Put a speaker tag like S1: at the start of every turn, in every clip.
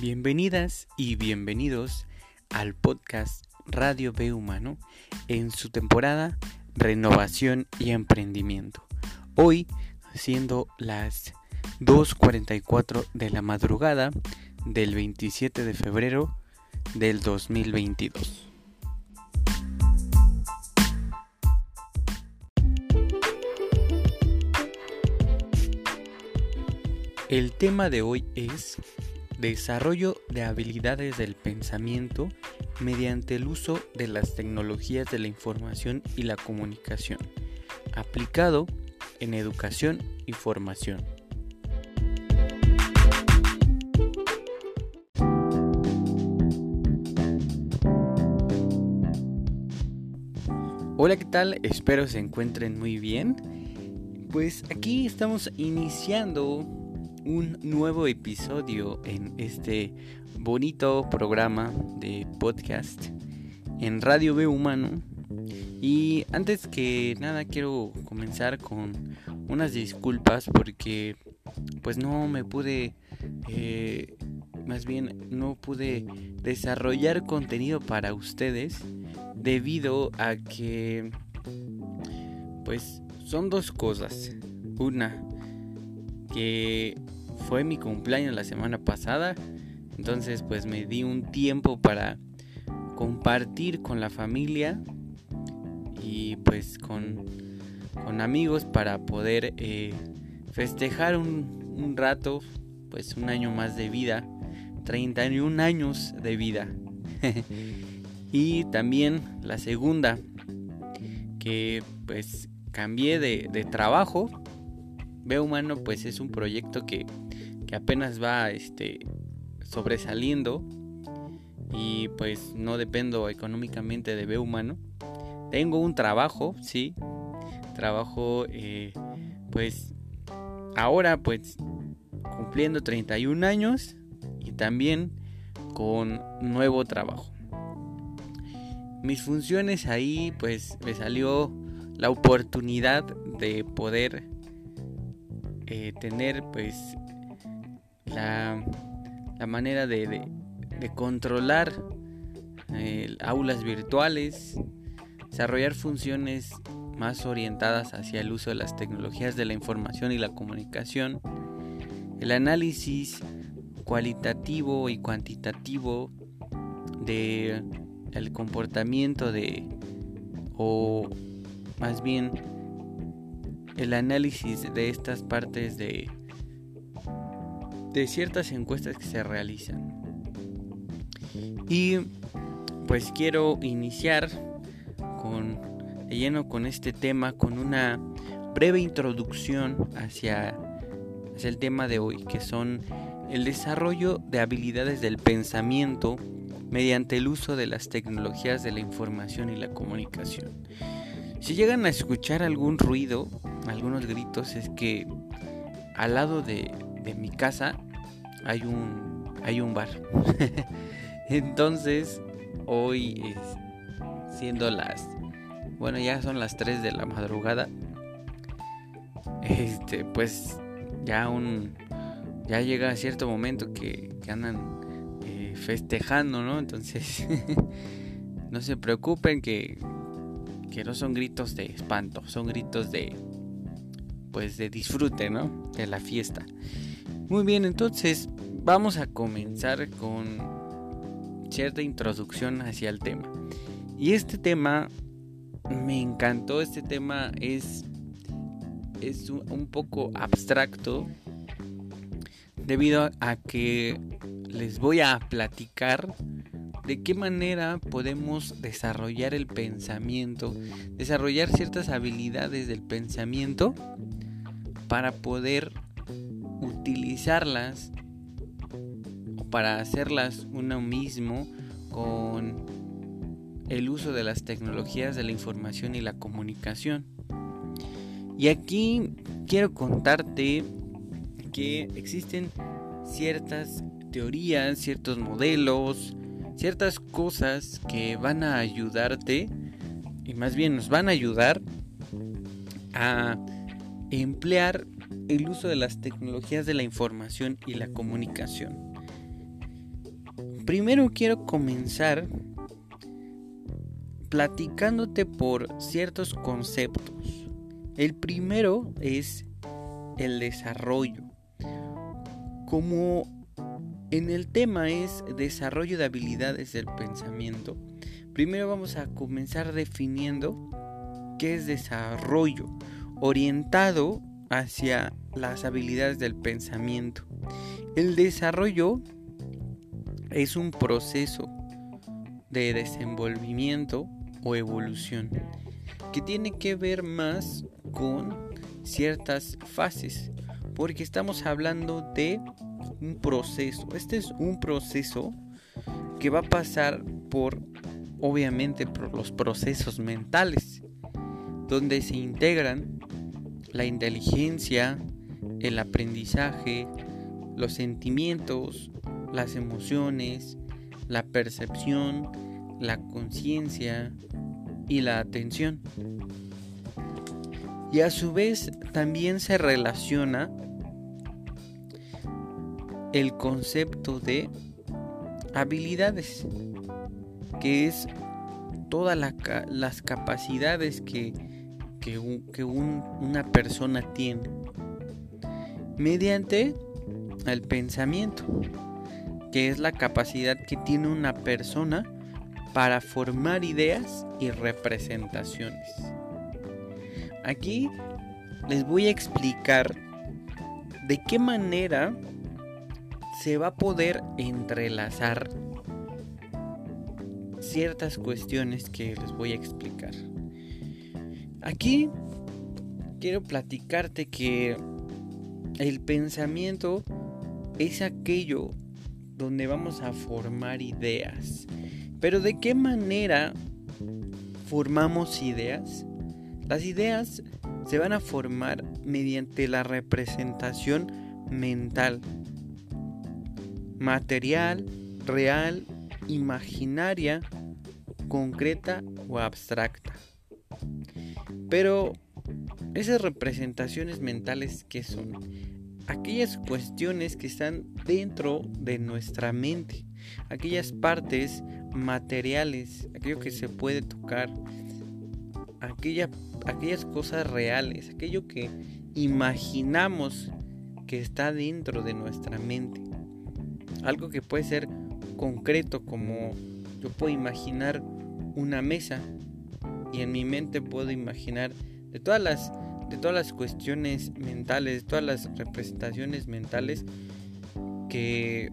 S1: Bienvenidas y bienvenidos al podcast Radio B Humano en su temporada Renovación y Emprendimiento. Hoy, siendo las 2.44 de la madrugada del 27 de febrero del 2022. El tema de hoy es Desarrollo de habilidades del pensamiento mediante el uso de las tecnologías de la información y la comunicación, aplicado en educación y formación. Hola, ¿qué tal? Espero se encuentren muy bien. Pues aquí estamos iniciando un nuevo episodio en este bonito programa de podcast en Radio B Humano. Y antes que nada quiero comenzar con unas disculpas porque pues no me pude, eh, más bien no pude desarrollar contenido para ustedes debido a que pues son dos cosas. Una, que fue mi cumpleaños la semana pasada. Entonces pues me di un tiempo para compartir con la familia y pues con, con amigos para poder eh, festejar un, un rato, pues un año más de vida, 31 años de vida. y también la segunda, que pues cambié de, de trabajo. Veo Humano pues es un proyecto que que apenas va este, sobresaliendo y pues no dependo económicamente de B humano. Tengo un trabajo, sí, trabajo eh, pues ahora pues cumpliendo 31 años y también con nuevo trabajo. Mis funciones ahí pues me salió la oportunidad de poder eh, tener pues la, manera de, controlar eh, aulas virtuales, desarrollar funciones más orientadas hacia el uso de las tecnologías de la información y la comunicación, el análisis cualitativo y cuantitativo de comportamiento de o más bien el análisis de estas partes de de ciertas encuestas que se realizan. Y pues quiero iniciar con lleno con este tema con una breve introducción hacia, hacia el tema de hoy, que son el desarrollo de habilidades del pensamiento mediante el uso de las tecnologías de la información y la comunicación. Si llegan a escuchar algún ruido, algunos gritos, es que al lado de, de mi casa hay un, hay un bar. Entonces, hoy siendo las, bueno, ya son las 3 de la madrugada. Este, pues ya un, ya llega cierto momento que, que andan eh, festejando, ¿no? Entonces, no se preocupen que, que no son gritos de espanto, son gritos de, pues de disfrute, ¿no? De la fiesta. Muy bien, entonces vamos a comenzar con cierta introducción hacia el tema. Y este tema me encantó, este tema es, es un poco abstracto debido a que les voy a platicar de qué manera podemos desarrollar el pensamiento, desarrollar ciertas habilidades del pensamiento para poder o para hacerlas uno mismo con el uso de las tecnologías de la información y la comunicación. Y aquí quiero contarte que existen ciertas teorías, ciertos modelos, ciertas cosas que van a ayudarte y más bien nos van a ayudar a emplear el uso de las tecnologías de la información y la comunicación. primero quiero comenzar platicándote por ciertos conceptos. El primero es el desarrollo. Como en el tema es desarrollo de habilidades del pensamiento, primero vamos a comenzar definiendo qué es desarrollo, orientado hacia las habilidades del pensamiento. El desarrollo es un proceso de desenvolvimiento o evolución que tiene que ver más con ciertas fases porque estamos hablando de un proceso este es un proceso que va a pasar por obviamente por los procesos mentales donde se integran la inteligencia el aprendizaje los sentimientos las emociones la percepción la conciencia y la atención. Y a su vez también se relaciona el concepto de habilidades, que es todas las capacidades que, que, una persona tiene mediante el pensamiento, que es la capacidad que tiene una persona para formar ideas y representaciones. Aquí les voy a explicar de qué manera se va a poder entrelazar ciertas cuestiones que les voy a explicar. Aquí quiero platicarte que el pensamiento es aquello donde vamos a formar ideas, pero ¿de qué manera formamos ideas? Las ideas se van a formar mediante la representación mental, material, real, imaginaria, concreta o abstracta. Pero esas representaciones mentales que son aquellas cuestiones que están dentro de nuestra mente, aquellas partes materiales, aquello que se puede tocar, aquella, aquellas cosas reales, aquello que imaginamos que está dentro de nuestra mente. Algo que puede ser concreto como yo puedo imaginar una mesa y en mi mente puedo imaginar de todas las de todas las cuestiones mentales, todas las representaciones mentales que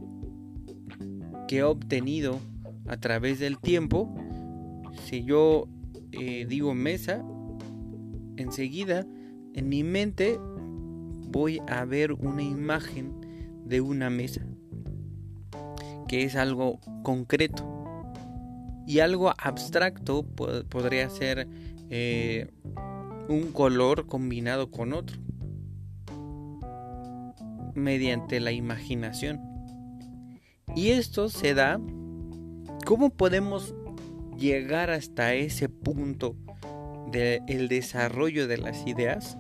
S1: que he obtenido a través del tiempo, si yo eh, digo mesa, enseguida en mi mente voy a ver una imagen de una mesa, que es algo concreto. Y algo abstracto podría ser eh, un color combinado con otro, mediante la imaginación. Y esto se da ¿Cómo podemos llegar hasta ese punto del desarrollo de las ideas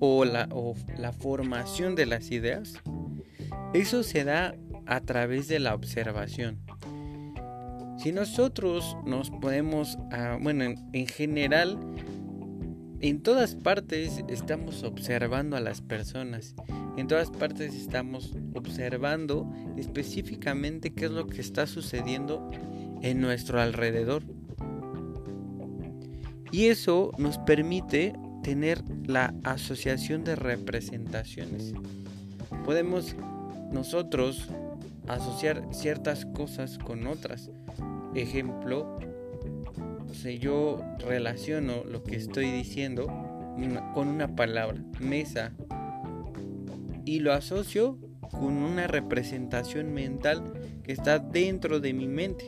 S1: o la, o la formación de las ideas? Eso se da a través de la observación. Si nosotros nos podemos, ah, bueno, en general, en todas partes estamos observando a las personas. En todas partes estamos observando específicamente qué es lo que está sucediendo en nuestro alrededor. Y eso nos permite tener la asociación de representaciones. Podemos nosotros asociar ciertas cosas con otras. Ejemplo, si yo relaciono lo que estoy diciendo con una palabra, mesa, y lo asocio con una representación mental que está dentro de mi mente.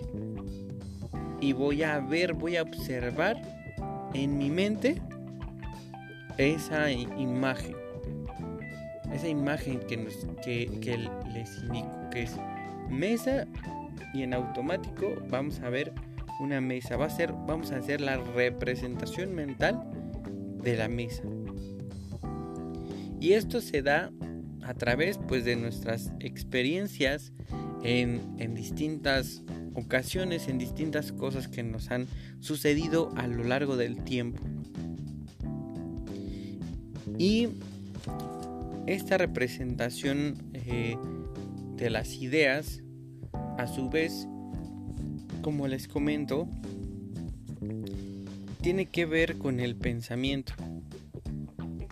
S1: Y voy a ver, voy a observar en mi mente esa imagen. Esa imagen que, que les indico que es mesa y en automático vamos a ver una mesa. Va a ser, vamos a hacer la representación mental de la mesa. Y esto se da a través pues de nuestras experiencias en, en distintas ocasiones, en distintas cosas que nos han sucedido a lo largo del tiempo. Y esta representación eh, de las ideas, a su vez, como les comento, tiene que ver con el pensamiento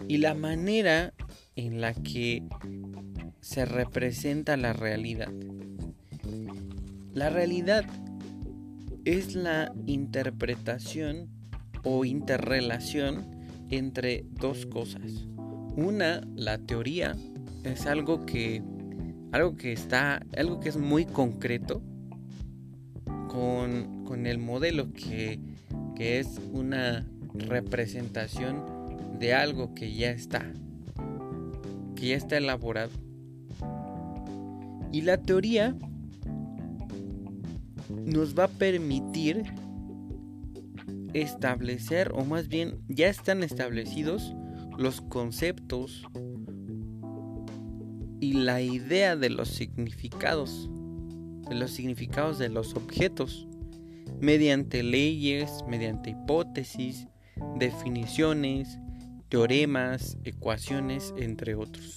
S1: y la manera en la que se representa la realidad. La realidad es la interpretación o interrelación entre dos cosas. Una, la teoría, es algo que algo que está algo que es muy concreto con, con el modelo que, que es una representación de algo que ya está que ya está elaborado. Y la teoría nos va a permitir establecer, o más bien ya están establecidos los conceptos y la idea de los significados, de los significados de los objetos, mediante leyes, mediante hipótesis, definiciones, teoremas, ecuaciones, entre otros.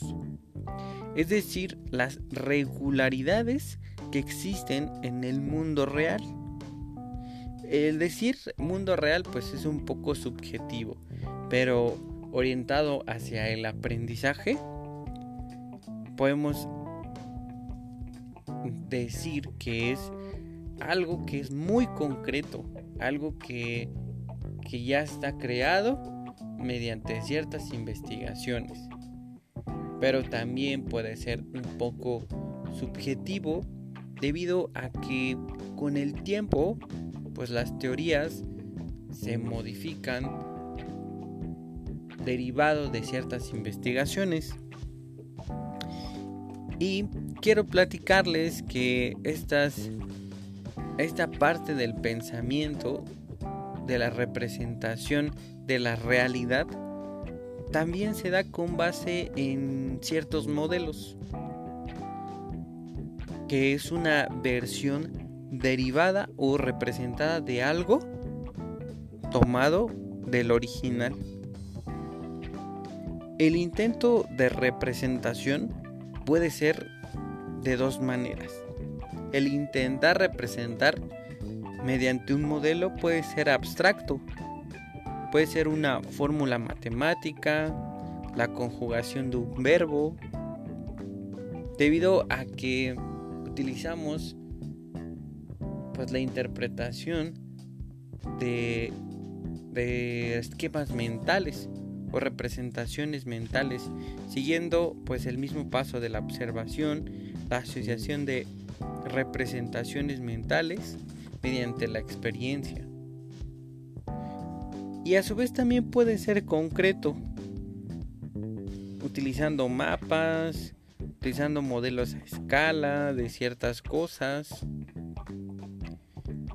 S1: Es decir, las regularidades que existen en el mundo real. El decir mundo real pues es un poco subjetivo, pero orientado hacia el aprendizaje podemos decir que es algo que es muy concreto, algo que, que ya está creado mediante ciertas investigaciones, pero también puede ser un poco subjetivo debido a que con el tiempo pues las teorías se modifican derivado de ciertas investigaciones y quiero platicarles que esta parte del pensamiento de la representación de la realidad también se da con base en ciertos modelos que es una versión derivada o representada de algo tomado del original. El intento de representación puede ser de dos maneras. El intentar representar mediante un modelo puede ser abstracto, puede ser una fórmula matemática, la conjugación de un verbo, debido a que utilizamos pues la interpretación de, de esquemas mentales o representaciones mentales siguiendo pues el mismo paso de la observación la asociación de representaciones mentales mediante la experiencia y a su vez también puede ser concreto utilizando mapas utilizando modelos a escala de ciertas cosas.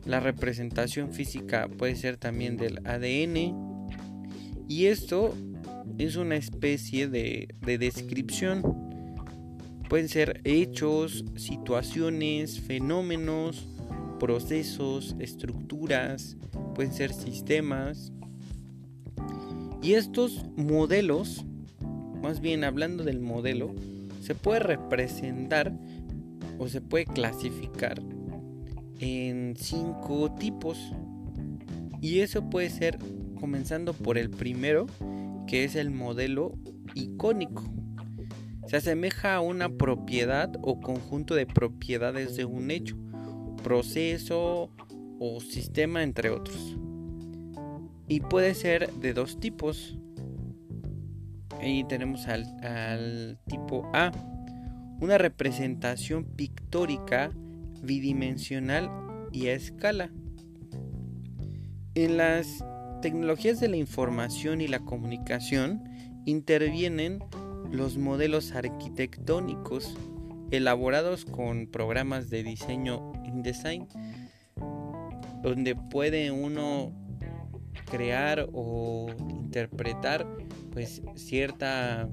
S1: La representación física puede ser también del ADN. Y esto es una especie de, de descripción. Pueden ser hechos, situaciones, fenómenos, procesos, estructuras, pueden ser sistemas. Y estos modelos, más bien hablando del modelo, se puede representar o se puede clasificar en cinco tipos. Y eso puede ser comenzando por el primero, que es el modelo icónico. Se asemeja a una propiedad o conjunto de propiedades de un hecho, proceso o sistema, entre otros. Y puede ser de dos tipos, Ahí tenemos al, tipo A, una representación pictórica bidimensional y a escala. En las tecnologías de la información y la comunicación intervienen los modelos arquitectónicos elaborados con programas de diseño InDesign, donde puede uno crear o interpretar pues cierta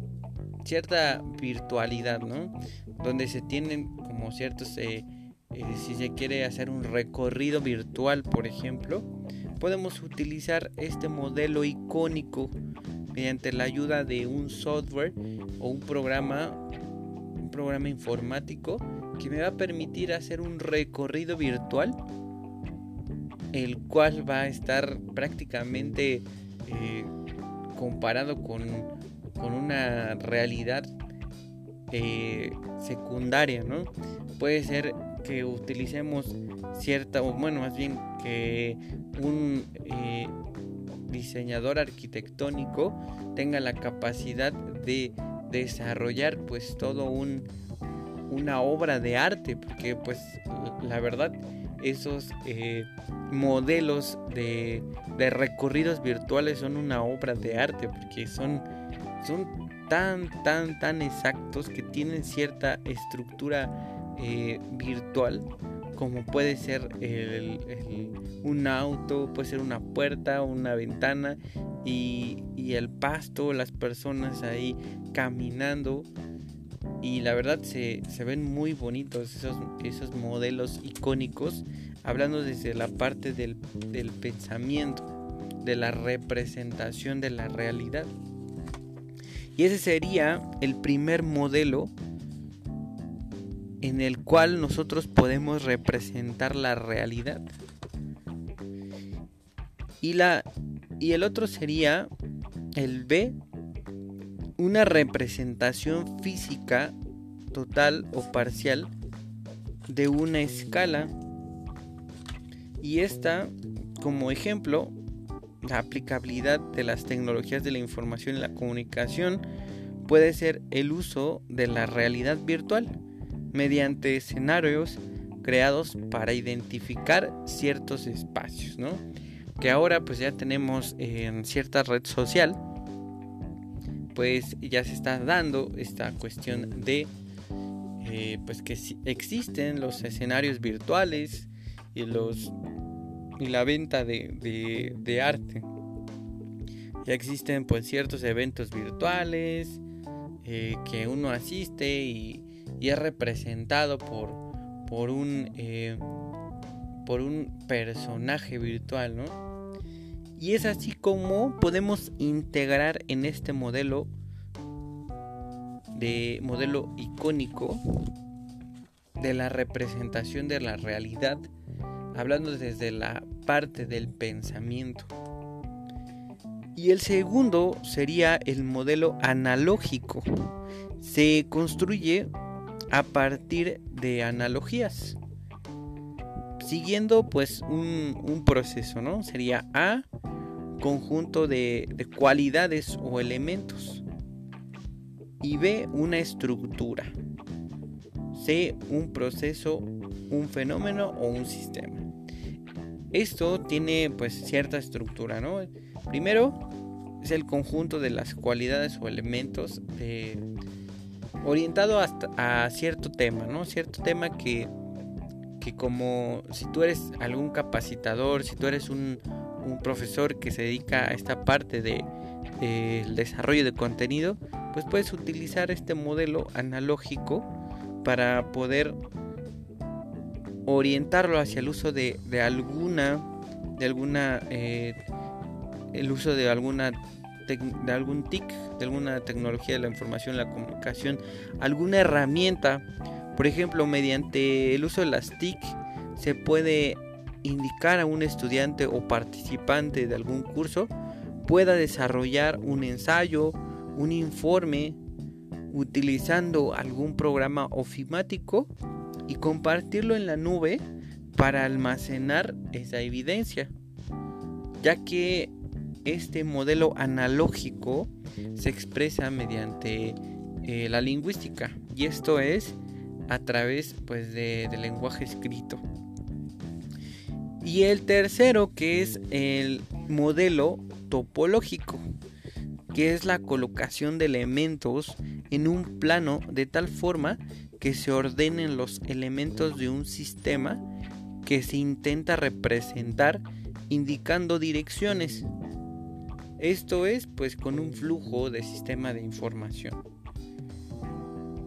S1: cierta virtualidad, ¿no? Donde se tienen como ciertos, eh, si se quiere hacer un recorrido virtual, por ejemplo, podemos utilizar este modelo icónico mediante la ayuda de un software o un programa, un programa informático que me va a permitir hacer un recorrido virtual, el cual va a estar prácticamente eh, comparado con, con, una realidad eh, secundaria, ¿no? Puede ser que utilicemos cierta, o bueno, más bien que un eh, diseñador arquitectónico tenga la capacidad de desarrollar pues todo un una obra de arte porque pues la verdad esos eh, modelos de, de, recorridos virtuales son una obra de arte porque son son tan tan tan exactos que tienen cierta estructura eh, virtual como puede ser un auto, puede ser una puerta, una ventana y, el pasto, las personas ahí caminando. Y la verdad se, ven muy bonitos esos, esos modelos icónicos, hablando desde la parte del pensamiento, de la representación de la realidad. Y ese sería el primer modelo en el cual nosotros podemos representar la realidad. Y, la, y el otro sería el B, una representación física total o parcial de una escala. Y esta, como ejemplo, la aplicabilidad de las tecnologías de la información y la comunicación puede ser el uso de la realidad virtual mediante escenarios creados para identificar ciertos espacios, ¿no? Que ahora pues ya tenemos en cierta red social, pues ya se está dando esta cuestión de eh, pues que existen los escenarios virtuales y los y la venta de, de arte. Ya existen pues ciertos eventos virtuales eh, que uno asiste y y es representado por, por, un, eh, por un personaje virtual, ¿no? Y es así como podemos integrar en este modelo de modelo icónico de la representación de la realidad, hablando desde la parte del pensamiento. Y el segundo sería el modelo analógico. Se construye a partir de analogías. Siguiendo pues un, proceso, ¿no? Sería A, conjunto de, de cualidades o elementos. Y B, una estructura. C, un proceso, un fenómeno o un sistema. Esto tiene pues cierta estructura, ¿no? Primero es el conjunto de las cualidades o elementos de, orientado hasta a cierto tema, ¿no? Cierto tema que, que como si tú eres algún capacitador, si tú eres un, profesor que se dedica a esta parte de, del desarrollo de contenido, pues puedes utilizar este modelo analógico para poder orientarlo hacia el uso de, de alguna, de alguna, eh, el uso de alguna de algún TIC, de alguna tecnología de la información la comunicación, alguna herramienta, por ejemplo, mediante el uso de las TIC se puede indicar a un estudiante o participante de algún curso pueda desarrollar un ensayo, un informe utilizando algún programa ofimático y compartirlo en la nube para almacenar esa evidencia, ya que este modelo analógico se expresa mediante eh, la lingüística. Y esto es a través pues de, del lenguaje escrito. Y el tercero que es el modelo topológico que es la colocación de elementos en un plano de tal forma que se ordenen los elementos de un sistema que se intenta representar indicando direcciones esto es pues con un flujo de sistema de información.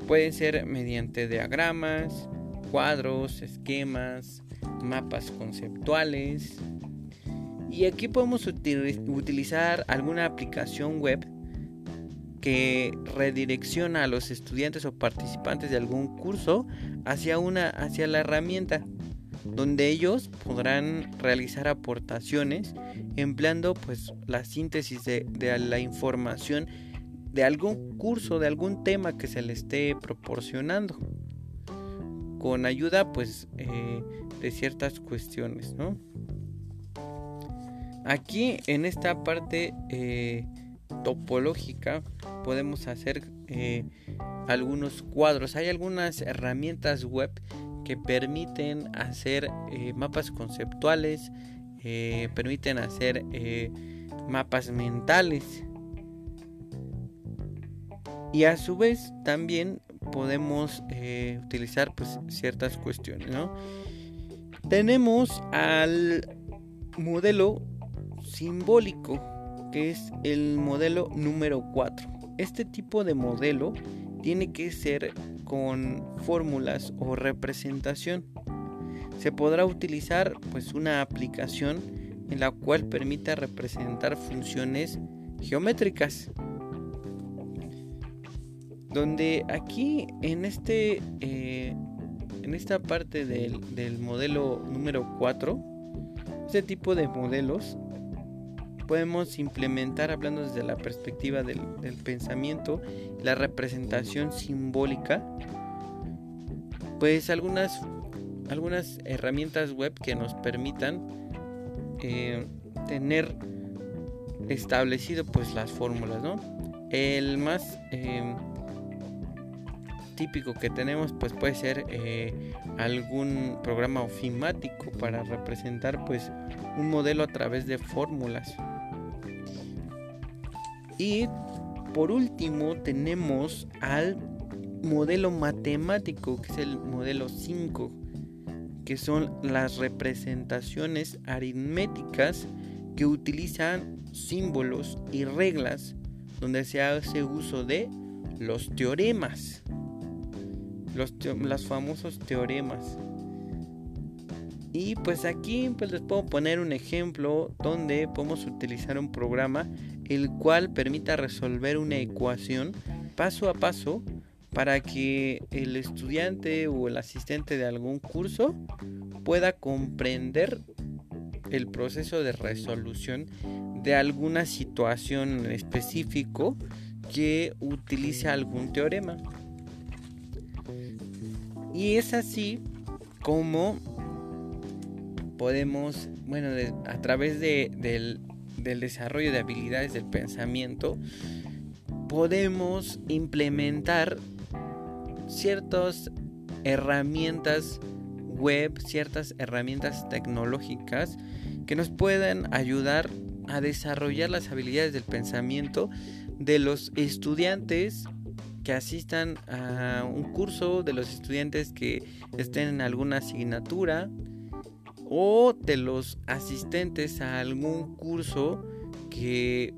S1: Pueden ser mediante diagramas, cuadros, esquemas, mapas conceptuales. Y aquí podemos utilizar alguna aplicación web que redirecciona a los estudiantes o participantes de algún curso hacia una hacia la herramienta donde ellos podrán realizar aportaciones empleando pues la síntesis de, la información de algún curso, de algún tema que se le esté proporcionando con ayuda pues eh, de ciertas cuestiones ¿no? aquí en esta parte eh, topológica podemos hacer eh, algunos cuadros hay algunas herramientas web que permiten hacer eh, mapas conceptuales, eh, permiten hacer eh, mapas mentales. Y a su vez también podemos utilizar pues, ciertas cuestiones. Tenemos al modelo simbólico, que es el modelo número 4. Este tipo de modelo tiene que ser con fórmulas o representación. Se podrá utilizar pues una aplicación en la cual permita representar funciones geométricas. Donde aquí en este eh, en esta parte del, del modelo número 4, este tipo de modelos podemos implementar, hablando desde la perspectiva del, pensamiento, la representación simbólica, pues algunas, algunas herramientas web que nos permitan eh, tener establecido pues las fórmulas, ¿no? El más eh, típico que tenemos pues puede ser eh, algún programa ofimático para representar pues un modelo a través de fórmulas y por último tenemos al modelo matemático, que es el modelo 5, que son las representaciones aritméticas que utilizan símbolos y reglas donde se hace uso de los teoremas, los, los famosos teoremas. Y pues aquí pues les puedo poner un ejemplo donde podemos utilizar un programa el cual permita resolver una ecuación paso a paso para que el estudiante o el asistente de algún curso pueda comprender el proceso de resolución de alguna situación en específico que utilice algún teorema. Y es así como podemos, bueno, a través del, desarrollo de habilidades del pensamiento, podemos implementar ciertas herramientas web, ciertas herramientas tecnológicas que nos puedan ayudar a desarrollar las habilidades del pensamiento de los estudiantes que asistan a un curso, de los estudiantes que estén en alguna asignatura, o de los asistentes a algún curso que,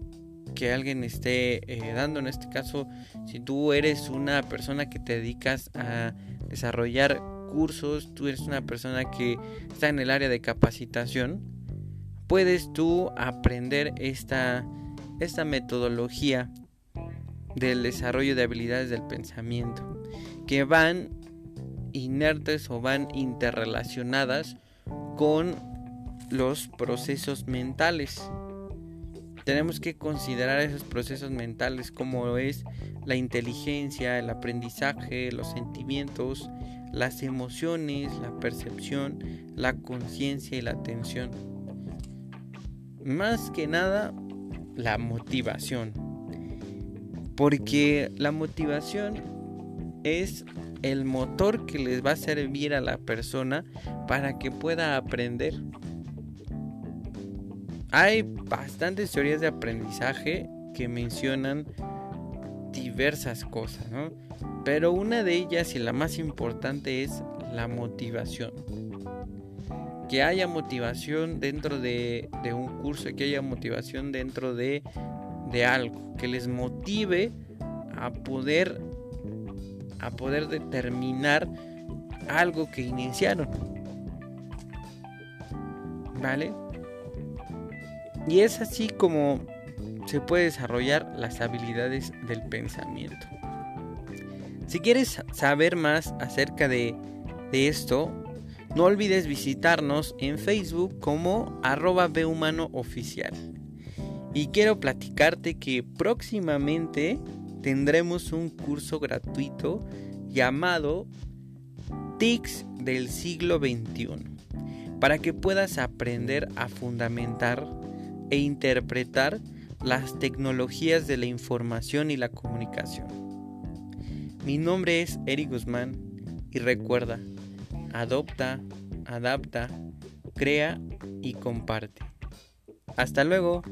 S1: alguien esté eh, dando. En este caso, si tú eres una persona que te dedicas a desarrollar cursos, tú eres una persona que está en el área de capacitación, puedes tú aprender esta, esta metodología del desarrollo de habilidades del pensamiento que van inertes o van interrelacionadas con los procesos mentales. Tenemos que considerar esos procesos mentales como es la inteligencia, el aprendizaje, los sentimientos, las emociones, la percepción, la conciencia y la atención. Más que nada, la motivación. Porque la motivación es el motor que les va a servir a la persona para que pueda aprender. Hay bastantes teorías de aprendizaje que mencionan diversas cosas, ¿no? Pero una de ellas y la más importante es la motivación. Que haya motivación dentro de, un curso, que haya motivación dentro de, de algo, que les motive a poder a poder determinar algo que iniciaron. ¿Vale? Y es así como se puede desarrollar las habilidades del pensamiento. Si quieres saber más acerca de, esto, no olvides visitarnos en Facebook como arroba. Y quiero platicarte que próximamente tendremos un curso gratuito llamado TICS del siglo XXI para que puedas aprender a fundamentar e interpretar las tecnologías de la información y la comunicación. Mi nombre es Eric Guzmán y recuerda, adopta, adapta, crea y comparte. Hasta luego.